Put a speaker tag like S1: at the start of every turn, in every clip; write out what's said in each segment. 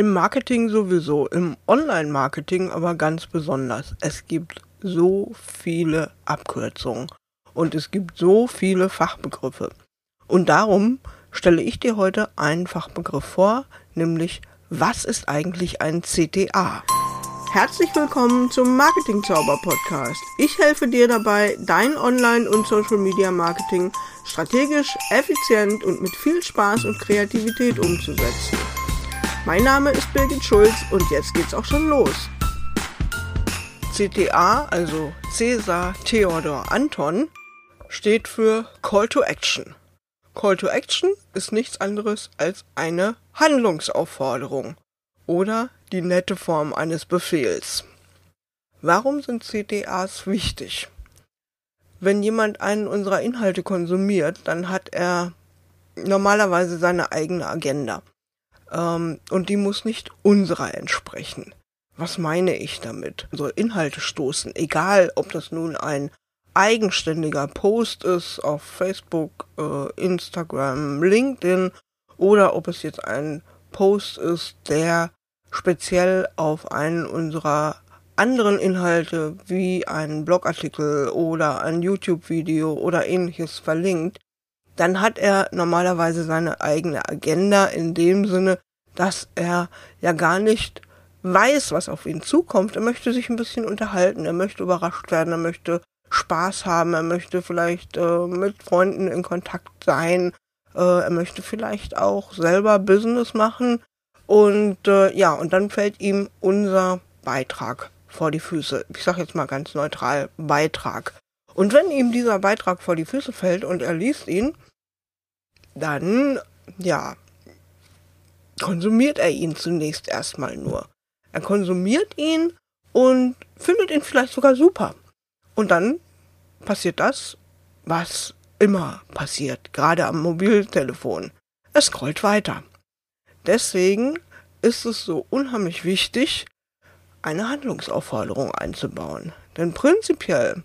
S1: Im Marketing sowieso, im Online-Marketing aber ganz besonders. Es gibt so viele Abkürzungen und es gibt so viele Fachbegriffe. Und darum stelle ich dir heute einen Fachbegriff vor, nämlich was ist eigentlich ein CTA? Herzlich willkommen zum Marketing Zauber Podcast. Ich helfe dir dabei, dein Online- und Social Media Marketing strategisch, effizient und mit viel Spaß und Kreativität umzusetzen. Mein Name ist Birgit Schulz und jetzt geht's auch schon los. CTA, also Cäsar Theodor Anton, steht für Call to Action. Call to Action ist nichts anderes als eine Handlungsaufforderung oder die nette Form eines Befehls. Warum sind CTAs wichtig? Wenn jemand einen unserer Inhalte konsumiert, dann hat er normalerweise seine eigene Agenda. Ähm, und die muss nicht unserer entsprechen. Was meine ich damit? So Inhalte stoßen, egal ob das nun ein eigenständiger Post ist auf Facebook, äh, Instagram, LinkedIn oder ob es jetzt ein Post ist, der speziell auf einen unserer anderen Inhalte wie einen Blogartikel oder ein YouTube-Video oder ähnliches verlinkt, dann hat er normalerweise seine eigene Agenda in dem Sinne, dass er ja gar nicht weiß, was auf ihn zukommt. Er möchte sich ein bisschen unterhalten, er möchte überrascht werden, er möchte Spaß haben, er möchte vielleicht äh, mit Freunden in Kontakt sein, äh, er möchte vielleicht auch selber Business machen und äh, ja, und dann fällt ihm unser Beitrag vor die Füße. Ich sage jetzt mal ganz neutral Beitrag. Und wenn ihm dieser Beitrag vor die Füße fällt und er liest ihn, dann, ja, konsumiert er ihn zunächst erstmal nur. Er konsumiert ihn und findet ihn vielleicht sogar super. Und dann passiert das, was immer passiert, gerade am Mobiltelefon. Es scrollt weiter. Deswegen ist es so unheimlich wichtig, eine Handlungsaufforderung einzubauen. Denn prinzipiell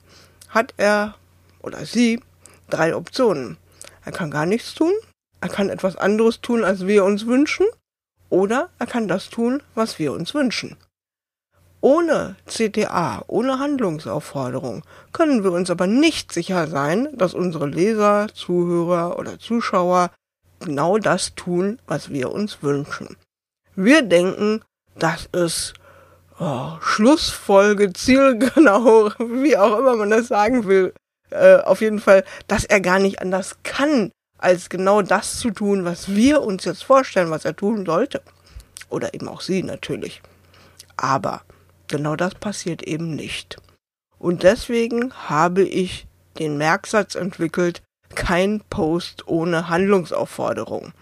S1: hat er oder sie drei Optionen. Er kann gar nichts tun, er kann etwas anderes tun, als wir uns wünschen, oder er kann das tun, was wir uns wünschen. Ohne CTA, ohne Handlungsaufforderung können wir uns aber nicht sicher sein, dass unsere Leser, Zuhörer oder Zuschauer genau das tun, was wir uns wünschen. Wir denken, das ist oh, Schlussfolge, zielgenau, wie auch immer man das sagen will. Äh, auf jeden Fall, dass er gar nicht anders kann, als genau das zu tun, was wir uns jetzt vorstellen, was er tun sollte. Oder eben auch sie natürlich. Aber genau das passiert eben nicht. Und deswegen habe ich den Merksatz entwickelt, kein Post ohne Handlungsaufforderung.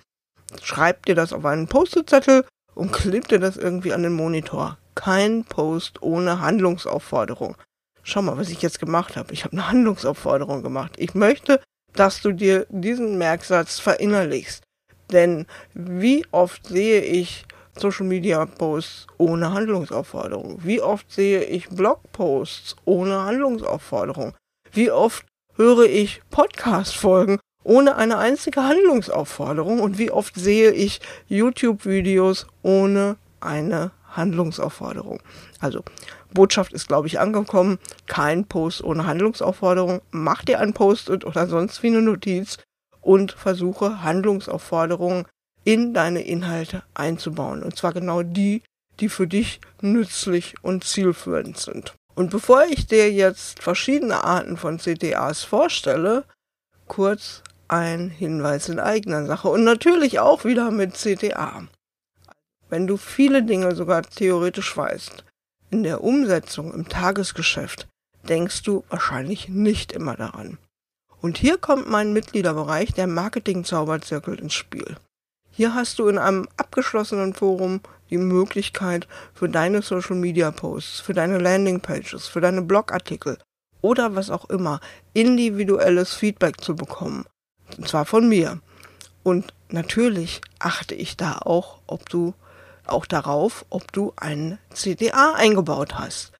S1: Schreibt dir das auf einen Post-it-Zettel und klebt dir das irgendwie an den Monitor. Kein Post ohne Handlungsaufforderung. Schau mal, was ich jetzt gemacht habe. Ich habe eine Handlungsaufforderung gemacht. Ich möchte, dass du dir diesen Merksatz verinnerlichst. Denn wie oft sehe ich Social Media Posts ohne Handlungsaufforderung? Wie oft sehe ich Blogposts ohne Handlungsaufforderung? Wie oft höre ich Podcast-Folgen ohne eine einzige Handlungsaufforderung? Und wie oft sehe ich YouTube-Videos ohne eine Handlungsaufforderung? Also, Botschaft ist, glaube ich, angekommen. Kein Post ohne Handlungsaufforderung. Mach dir ein Post-it oder sonst wie eine Notiz und versuche Handlungsaufforderungen in deine Inhalte einzubauen. Und zwar genau die, die für dich nützlich und zielführend sind. Und bevor ich dir jetzt verschiedene Arten von CTAs vorstelle, kurz ein Hinweis in eigener Sache und natürlich auch wieder mit CTA. Wenn du viele Dinge sogar theoretisch weißt, in der Umsetzung im Tagesgeschäft denkst du wahrscheinlich nicht immer daran. Und hier kommt mein Mitgliederbereich, der Marketing-Zauberzirkel, ins Spiel. Hier hast du in einem abgeschlossenen Forum die Möglichkeit für deine Social Media Posts, für deine Landing Pages, für deine Blogartikel oder was auch immer individuelles Feedback zu bekommen. Und zwar von mir. Und natürlich achte ich da auch, ob du auch darauf, ob du ein CTA eingebaut hast.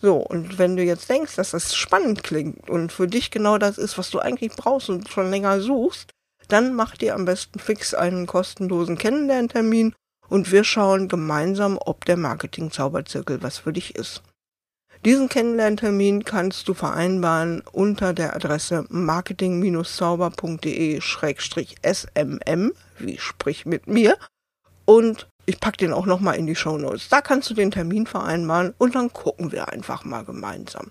S1: So, und wenn du jetzt denkst, dass das spannend klingt und für dich genau das ist, was du eigentlich brauchst und schon länger suchst, dann mach dir am besten fix einen kostenlosen Kennenlerntermin und wir schauen gemeinsam, ob der Marketing-Zauberzirkel was für dich ist. Diesen Kennenlerntermin kannst du vereinbaren unter der Adresse marketing-zauber.de-smm, wie sprich mit mir. Und ich packe den auch nochmal in die Show Notes. Da kannst du den Termin vereinbaren und dann gucken wir einfach mal gemeinsam.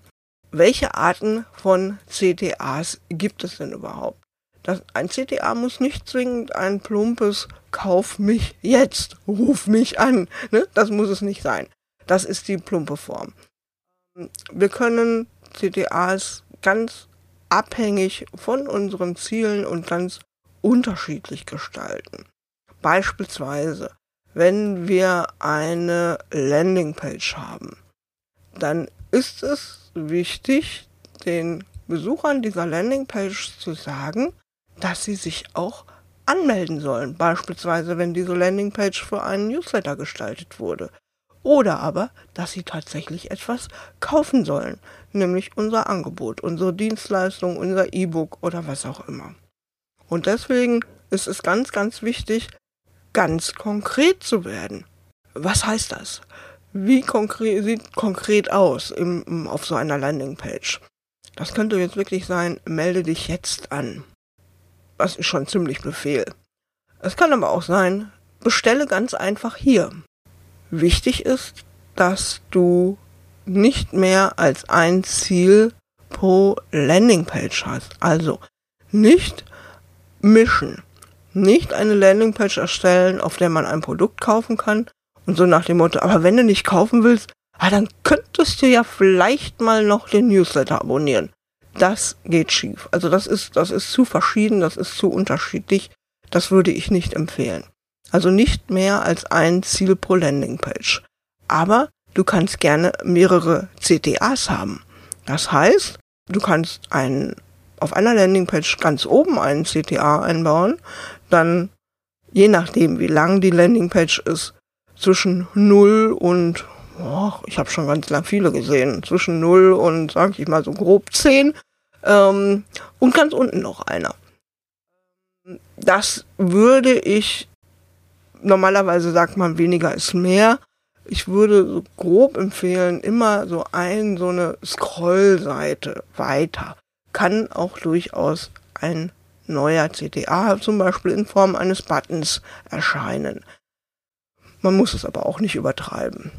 S1: Welche Arten von CTAs gibt es denn überhaupt? Das, ein CTA muss nicht zwingend ein plumpes Kauf mich jetzt, ruf mich an. Ne? Das muss es nicht sein. Das ist die plumpe Form. Wir können CTAs ganz abhängig von unseren Zielen und ganz unterschiedlich gestalten. Beispielsweise, wenn wir eine Landingpage haben, dann ist es wichtig, den Besuchern dieser Landingpage zu sagen, dass sie sich auch anmelden sollen. Beispielsweise, wenn diese Landingpage für einen Newsletter gestaltet wurde. Oder aber, dass sie tatsächlich etwas kaufen sollen, nämlich unser Angebot, unsere Dienstleistung, unser E-Book oder was auch immer. Und deswegen ist es ganz, ganz wichtig, ganz konkret zu werden. Was heißt das? Wie konkret sieht konkret aus im, auf so einer Landingpage? Das könnte jetzt wirklich sein, melde dich jetzt an. Das ist schon ziemlich Befehl. Es kann aber auch sein, bestelle ganz einfach hier. Wichtig ist, dass du nicht mehr als ein Ziel pro Landingpage hast. Also nicht mischen. Nicht eine Landingpage erstellen, auf der man ein Produkt kaufen kann und so nach dem Motto, aber wenn du nicht kaufen willst, ah, dann könntest du ja vielleicht mal noch den Newsletter abonnieren. Das geht schief. Also das ist, das ist zu verschieden, das ist zu unterschiedlich. Das würde ich nicht empfehlen. Also nicht mehr als ein Ziel pro Landingpage. Aber du kannst gerne mehrere CTAs haben. Das heißt, du kannst einen, auf einer Landingpage ganz oben einen CTA einbauen, dann je nachdem, wie lang die Landingpage ist, zwischen 0 und, oh, ich habe schon ganz lang viele gesehen, zwischen 0 und, sag ich mal so grob 10 ähm, und ganz unten noch einer. Das würde ich normalerweise sagt man, weniger ist mehr. Ich würde so grob empfehlen, immer so ein, so eine Scrollseite weiter. Kann auch durchaus ein neuer CTA zum Beispiel in Form eines Buttons erscheinen. Man muss es aber auch nicht übertreiben.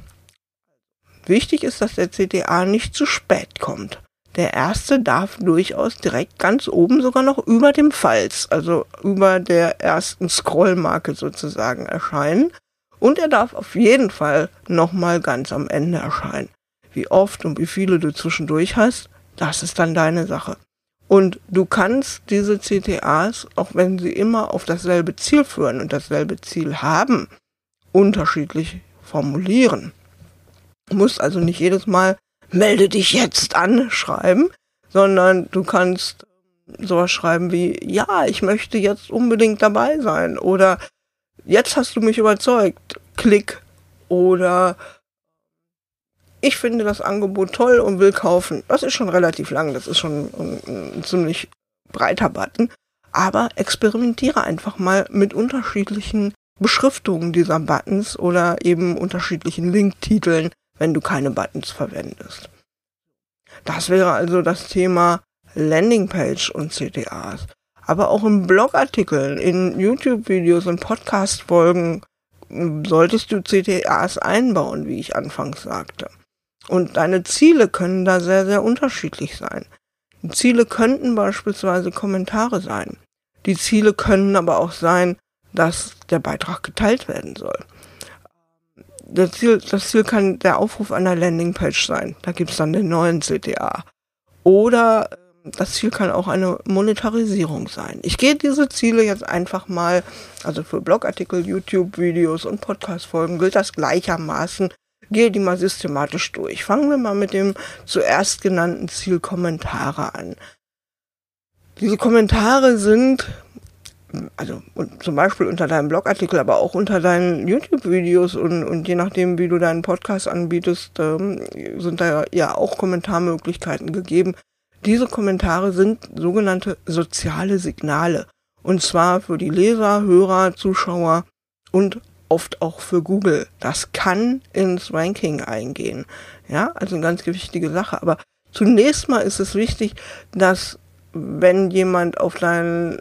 S1: Wichtig ist, dass der CTA nicht zu spät kommt. Der erste darf durchaus direkt ganz oben sogar noch über dem Falz, also über der ersten Scrollmarke sozusagen erscheinen. Und er darf auf jeden Fall nochmal ganz am Ende erscheinen. Wie oft und wie viele du zwischendurch hast, das ist dann deine Sache. Und du kannst diese CTAs, auch wenn sie immer auf dasselbe Ziel führen und dasselbe Ziel haben, unterschiedlich formulieren. Du musst also nicht jedes Mal melde dich jetzt an schreiben, sondern du kannst sowas schreiben wie, ja, ich möchte jetzt unbedingt dabei sein oder jetzt hast du mich überzeugt, klick oder ich finde das Angebot toll und will kaufen. Das ist schon relativ lang, das ist schon ein, ein ziemlich breiter Button, aber experimentiere einfach mal mit unterschiedlichen Beschriftungen dieser Buttons oder eben unterschiedlichen Linktiteln wenn du keine Buttons verwendest. Das wäre also das Thema Landingpage und CTAs. Aber auch in Blogartikeln, in YouTube-Videos und Podcast-Folgen solltest du CTAs einbauen, wie ich anfangs sagte. Und deine Ziele können da sehr, sehr unterschiedlich sein. Die Ziele könnten beispielsweise Kommentare sein. Die Ziele können aber auch sein, dass der Beitrag geteilt werden soll das Ziel, das Ziel kann der Aufruf einer Landingpage sein. Da gibt's dann den neuen CTA. Oder ähm, das Ziel kann auch eine Monetarisierung sein. Ich gehe diese Ziele jetzt einfach mal, also für Blogartikel, YouTube-Videos und Podcast-Folgen gilt das gleichermaßen. Gehe die mal systematisch durch. Fangen wir mal mit dem zuerst genannten Ziel Kommentare an. Diese Kommentare sind also zum Beispiel unter deinem Blogartikel, aber auch unter deinen YouTube-Videos und, und je nachdem, wie du deinen Podcast anbietest, ähm, sind da ja auch Kommentarmöglichkeiten gegeben. Diese Kommentare sind sogenannte soziale Signale. Und zwar für die Leser, Hörer, Zuschauer und oft auch für Google. Das kann ins Ranking eingehen. Ja, also eine ganz wichtige Sache. Aber zunächst mal ist es wichtig, dass wenn jemand auf deinen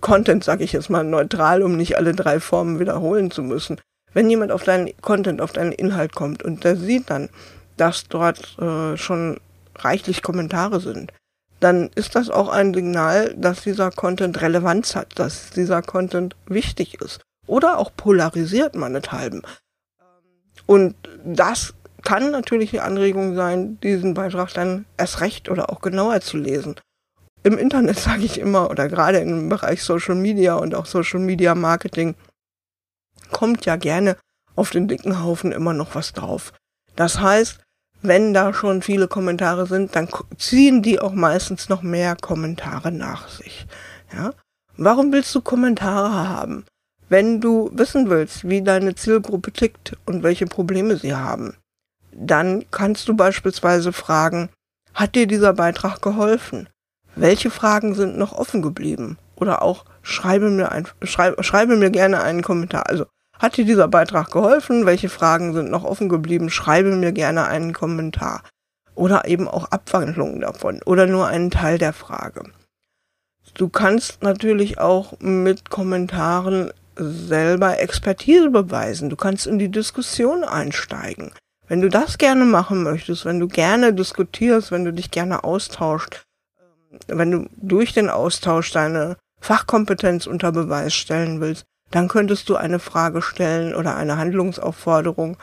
S1: Content, sage ich jetzt mal neutral, um nicht alle drei Formen wiederholen zu müssen, wenn jemand auf deinen Content, auf deinen Inhalt kommt und der sieht dann, dass dort äh, schon reichlich Kommentare sind, dann ist das auch ein Signal, dass dieser Content Relevanz hat, dass dieser Content wichtig ist oder auch polarisiert meinethalben. Und das kann natürlich die Anregung sein, diesen Beitrag dann erst recht oder auch genauer zu lesen. Im Internet sage ich immer, oder gerade im Bereich Social Media und auch Social Media Marketing, kommt ja gerne auf den dicken Haufen immer noch was drauf. Das heißt, wenn da schon viele Kommentare sind, dann ziehen die auch meistens noch mehr Kommentare nach sich. Ja? Warum willst du Kommentare haben? Wenn du wissen willst, wie deine Zielgruppe tickt und welche Probleme sie haben, dann kannst du beispielsweise fragen, hat dir dieser Beitrag geholfen? Welche Fragen sind noch offen geblieben? Oder auch schreibe mir ein, schreibe, schreibe mir gerne einen Kommentar. Also hat dir dieser Beitrag geholfen? Welche Fragen sind noch offen geblieben? Schreibe mir gerne einen Kommentar. Oder eben auch Abwandlungen davon. Oder nur einen Teil der Frage. Du kannst natürlich auch mit Kommentaren selber Expertise beweisen. Du kannst in die Diskussion einsteigen. Wenn du das gerne machen möchtest, wenn du gerne diskutierst, wenn du dich gerne austauscht, ähm, wenn du durch den Austausch deine Fachkompetenz unter Beweis stellen willst, dann könntest du eine Frage stellen oder eine Handlungsaufforderung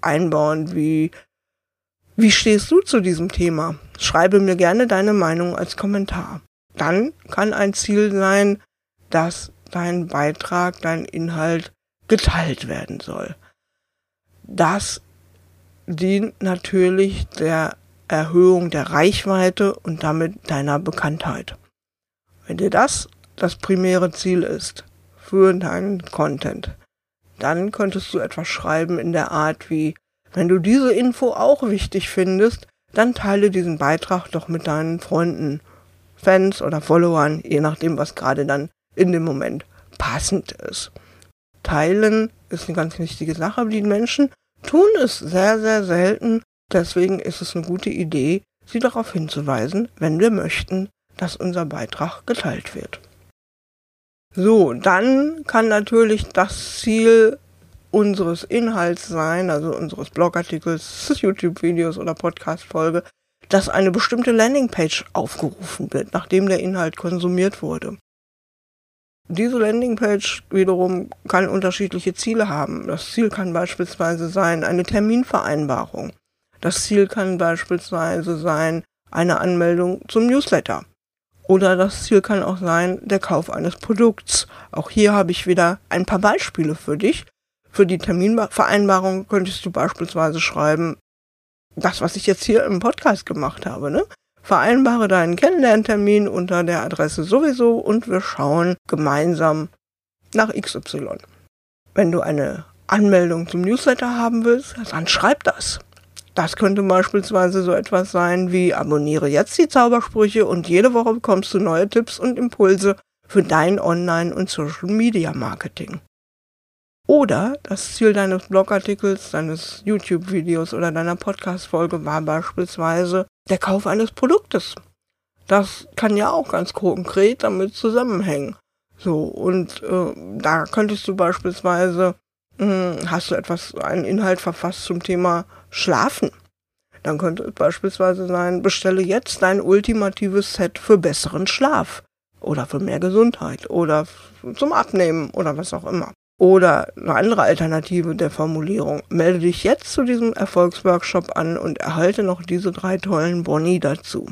S1: einbauen, wie wie stehst du zu diesem Thema? Schreibe mir gerne deine Meinung als Kommentar. Dann kann ein Ziel sein, dass dein Beitrag, dein Inhalt geteilt werden soll. Das dient natürlich der Erhöhung der Reichweite und damit deiner Bekanntheit. Wenn dir das das primäre Ziel ist, für deinen Content. Dann könntest du etwas schreiben in der Art wie, wenn du diese Info auch wichtig findest, dann teile diesen Beitrag doch mit deinen Freunden, Fans oder Followern, je nachdem, was gerade dann in dem Moment passend ist. Teilen ist eine ganz wichtige Sache, aber die Menschen tun es sehr, sehr selten. Deswegen ist es eine gute Idee, sie darauf hinzuweisen, wenn wir möchten, dass unser Beitrag geteilt wird. So, dann kann natürlich das Ziel unseres Inhalts sein, also unseres Blogartikels, YouTube-Videos oder Podcast-Folge, dass eine bestimmte Landingpage aufgerufen wird, nachdem der Inhalt konsumiert wurde. Diese Landingpage wiederum kann unterschiedliche Ziele haben. Das Ziel kann beispielsweise sein eine Terminvereinbarung. Das Ziel kann beispielsweise sein eine Anmeldung zum Newsletter. Oder das Ziel kann auch sein, der Kauf eines Produkts. Auch hier habe ich wieder ein paar Beispiele für dich. Für die Terminvereinbarung könntest du beispielsweise schreiben, das, was ich jetzt hier im Podcast gemacht habe, ne? Vereinbare deinen Kennenlerntermin unter der Adresse sowieso und wir schauen gemeinsam nach XY. Wenn du eine Anmeldung zum Newsletter haben willst, dann schreib das. Das könnte beispielsweise so etwas sein wie abonniere jetzt die Zaubersprüche und jede Woche bekommst du neue Tipps und Impulse für dein Online- und Social-Media-Marketing. Oder das Ziel deines Blogartikels, deines YouTube-Videos oder deiner Podcast-Folge war beispielsweise der Kauf eines Produktes. Das kann ja auch ganz konkret damit zusammenhängen. So, und äh, da könntest du beispielsweise hm, hast du etwas, einen Inhalt verfasst zum Thema Schlafen. Dann könnte es beispielsweise sein, bestelle jetzt dein ultimatives Set für besseren Schlaf oder für mehr Gesundheit oder zum Abnehmen oder was auch immer. Oder eine andere Alternative der Formulierung. Melde dich jetzt zu diesem Erfolgsworkshop an und erhalte noch diese drei tollen Boni dazu.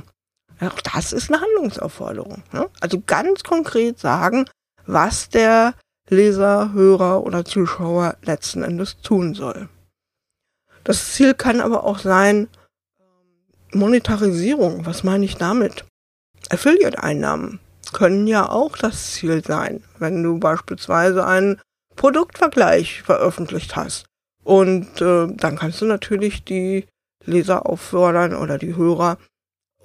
S1: Auch das ist eine Handlungsaufforderung. Ne? Also ganz konkret sagen, was der Leser, Hörer oder Zuschauer letzten Endes tun soll. Das Ziel kann aber auch sein, Monetarisierung. Was meine ich damit? Affiliate-Einnahmen können ja auch das Ziel sein, wenn du beispielsweise einen Produktvergleich veröffentlicht hast. Und äh, dann kannst du natürlich die Leser auffordern oder die Hörer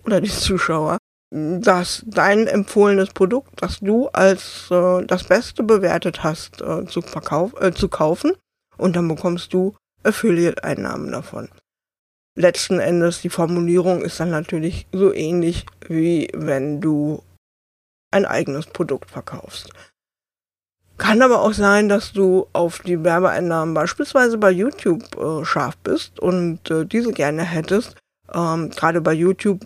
S1: oder die Zuschauer dass dein empfohlenes Produkt, das du als äh, das Beste bewertet hast, äh, zu, verkauf, äh, zu kaufen und dann bekommst du Affiliate-Einnahmen davon. Letzten Endes, die Formulierung ist dann natürlich so ähnlich wie wenn du ein eigenes Produkt verkaufst. Kann aber auch sein, dass du auf die Werbeeinnahmen beispielsweise bei YouTube äh, scharf bist und äh, diese gerne hättest. Ähm, Gerade bei YouTube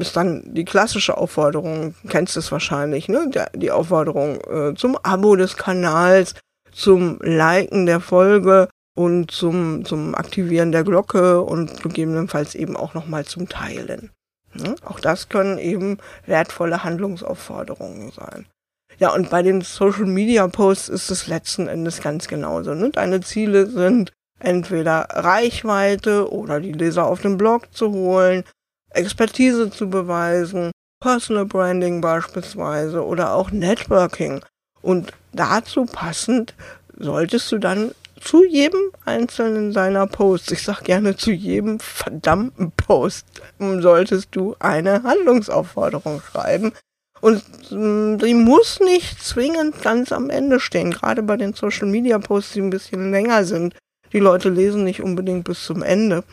S1: ist dann die klassische Aufforderung, kennst du es wahrscheinlich, ne? Der, die Aufforderung äh, zum Abo des Kanals, zum Liken der Folge und zum, zum Aktivieren der Glocke und gegebenenfalls eben auch nochmal zum Teilen. Ja, auch das können eben wertvolle Handlungsaufforderungen sein. Ja, und bei den Social Media Posts ist es letzten Endes ganz genauso. Ne? Deine Ziele sind entweder Reichweite oder die Leser auf den Blog zu holen, Expertise zu beweisen, Personal Branding beispielsweise oder auch Networking. Und dazu passend solltest du dann zu jedem einzelnen seiner Posts, ich sag gerne zu jedem verdammten Post, solltest du eine Handlungsaufforderung schreiben. Und mm, die muss nicht zwingend ganz am Ende stehen, gerade bei den Social Media Posts, die ein bisschen länger sind. Die Leute lesen nicht unbedingt bis zum Ende.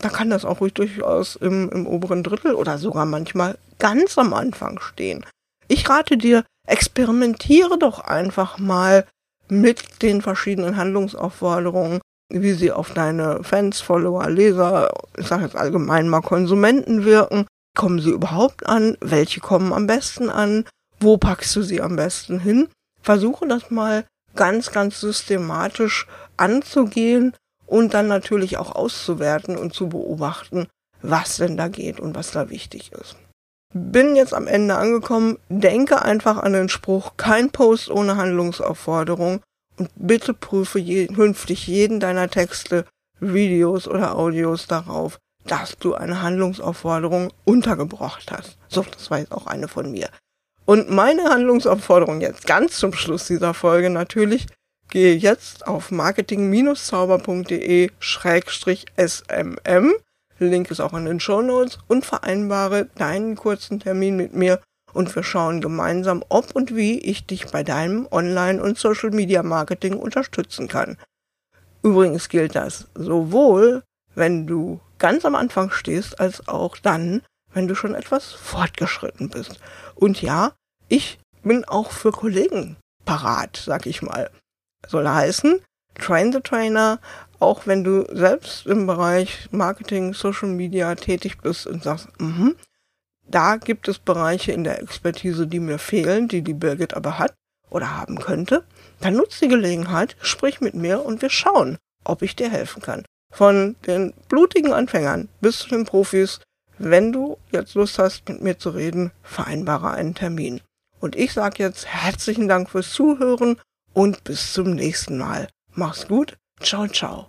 S1: Da kann das auch ruhig durchaus im, im oberen Drittel oder sogar manchmal ganz am Anfang stehen. Ich rate dir, experimentiere doch einfach mal mit den verschiedenen Handlungsaufforderungen, wie sie auf deine Fans, Follower, Leser, ich sage jetzt allgemein mal Konsumenten wirken. Kommen sie überhaupt an? Welche kommen am besten an? Wo packst du sie am besten hin? Versuche das mal ganz, ganz systematisch anzugehen und dann natürlich auch auszuwerten und zu beobachten, was denn da geht und was da wichtig ist. Bin jetzt am Ende angekommen. Denke einfach an den Spruch, kein Post ohne Handlungsaufforderung und bitte prüfe je, künftig jeden deiner Texte, Videos oder Audios darauf, dass du eine Handlungsaufforderung untergebracht hast. So, das war jetzt auch eine von mir. Und meine Handlungsaufforderung jetzt ganz zum Schluss dieser Folge natürlich, gehe jetzt auf marketing-zauber.de-smm Link ist auch in den Show Notes und vereinbare deinen kurzen Termin mit mir und wir schauen gemeinsam, ob und wie ich dich bei deinem Online- und Social-Media-Marketing unterstützen kann. Übrigens gilt das sowohl, wenn du ganz am Anfang stehst, als auch dann, wenn du schon etwas fortgeschritten bist. Und ja, ich bin auch für Kollegen parat, sag ich mal. Soll heißen, Train the Trainer, auch wenn du selbst im Bereich Marketing, Social Media tätig bist und sagst, mhm, da gibt es Bereiche in der Expertise, die mir fehlen, die die Birgit aber hat oder haben könnte, dann nutzt die Gelegenheit, sprich mit mir und wir schauen, ob ich dir helfen kann. Von den blutigen Anfängern bis zu den Profis, wenn du jetzt Lust hast, mit mir zu reden, vereinbare einen Termin. Und ich sage jetzt herzlichen Dank fürs Zuhören und bis zum nächsten Mal. Mach's gut. Ciao, ciao.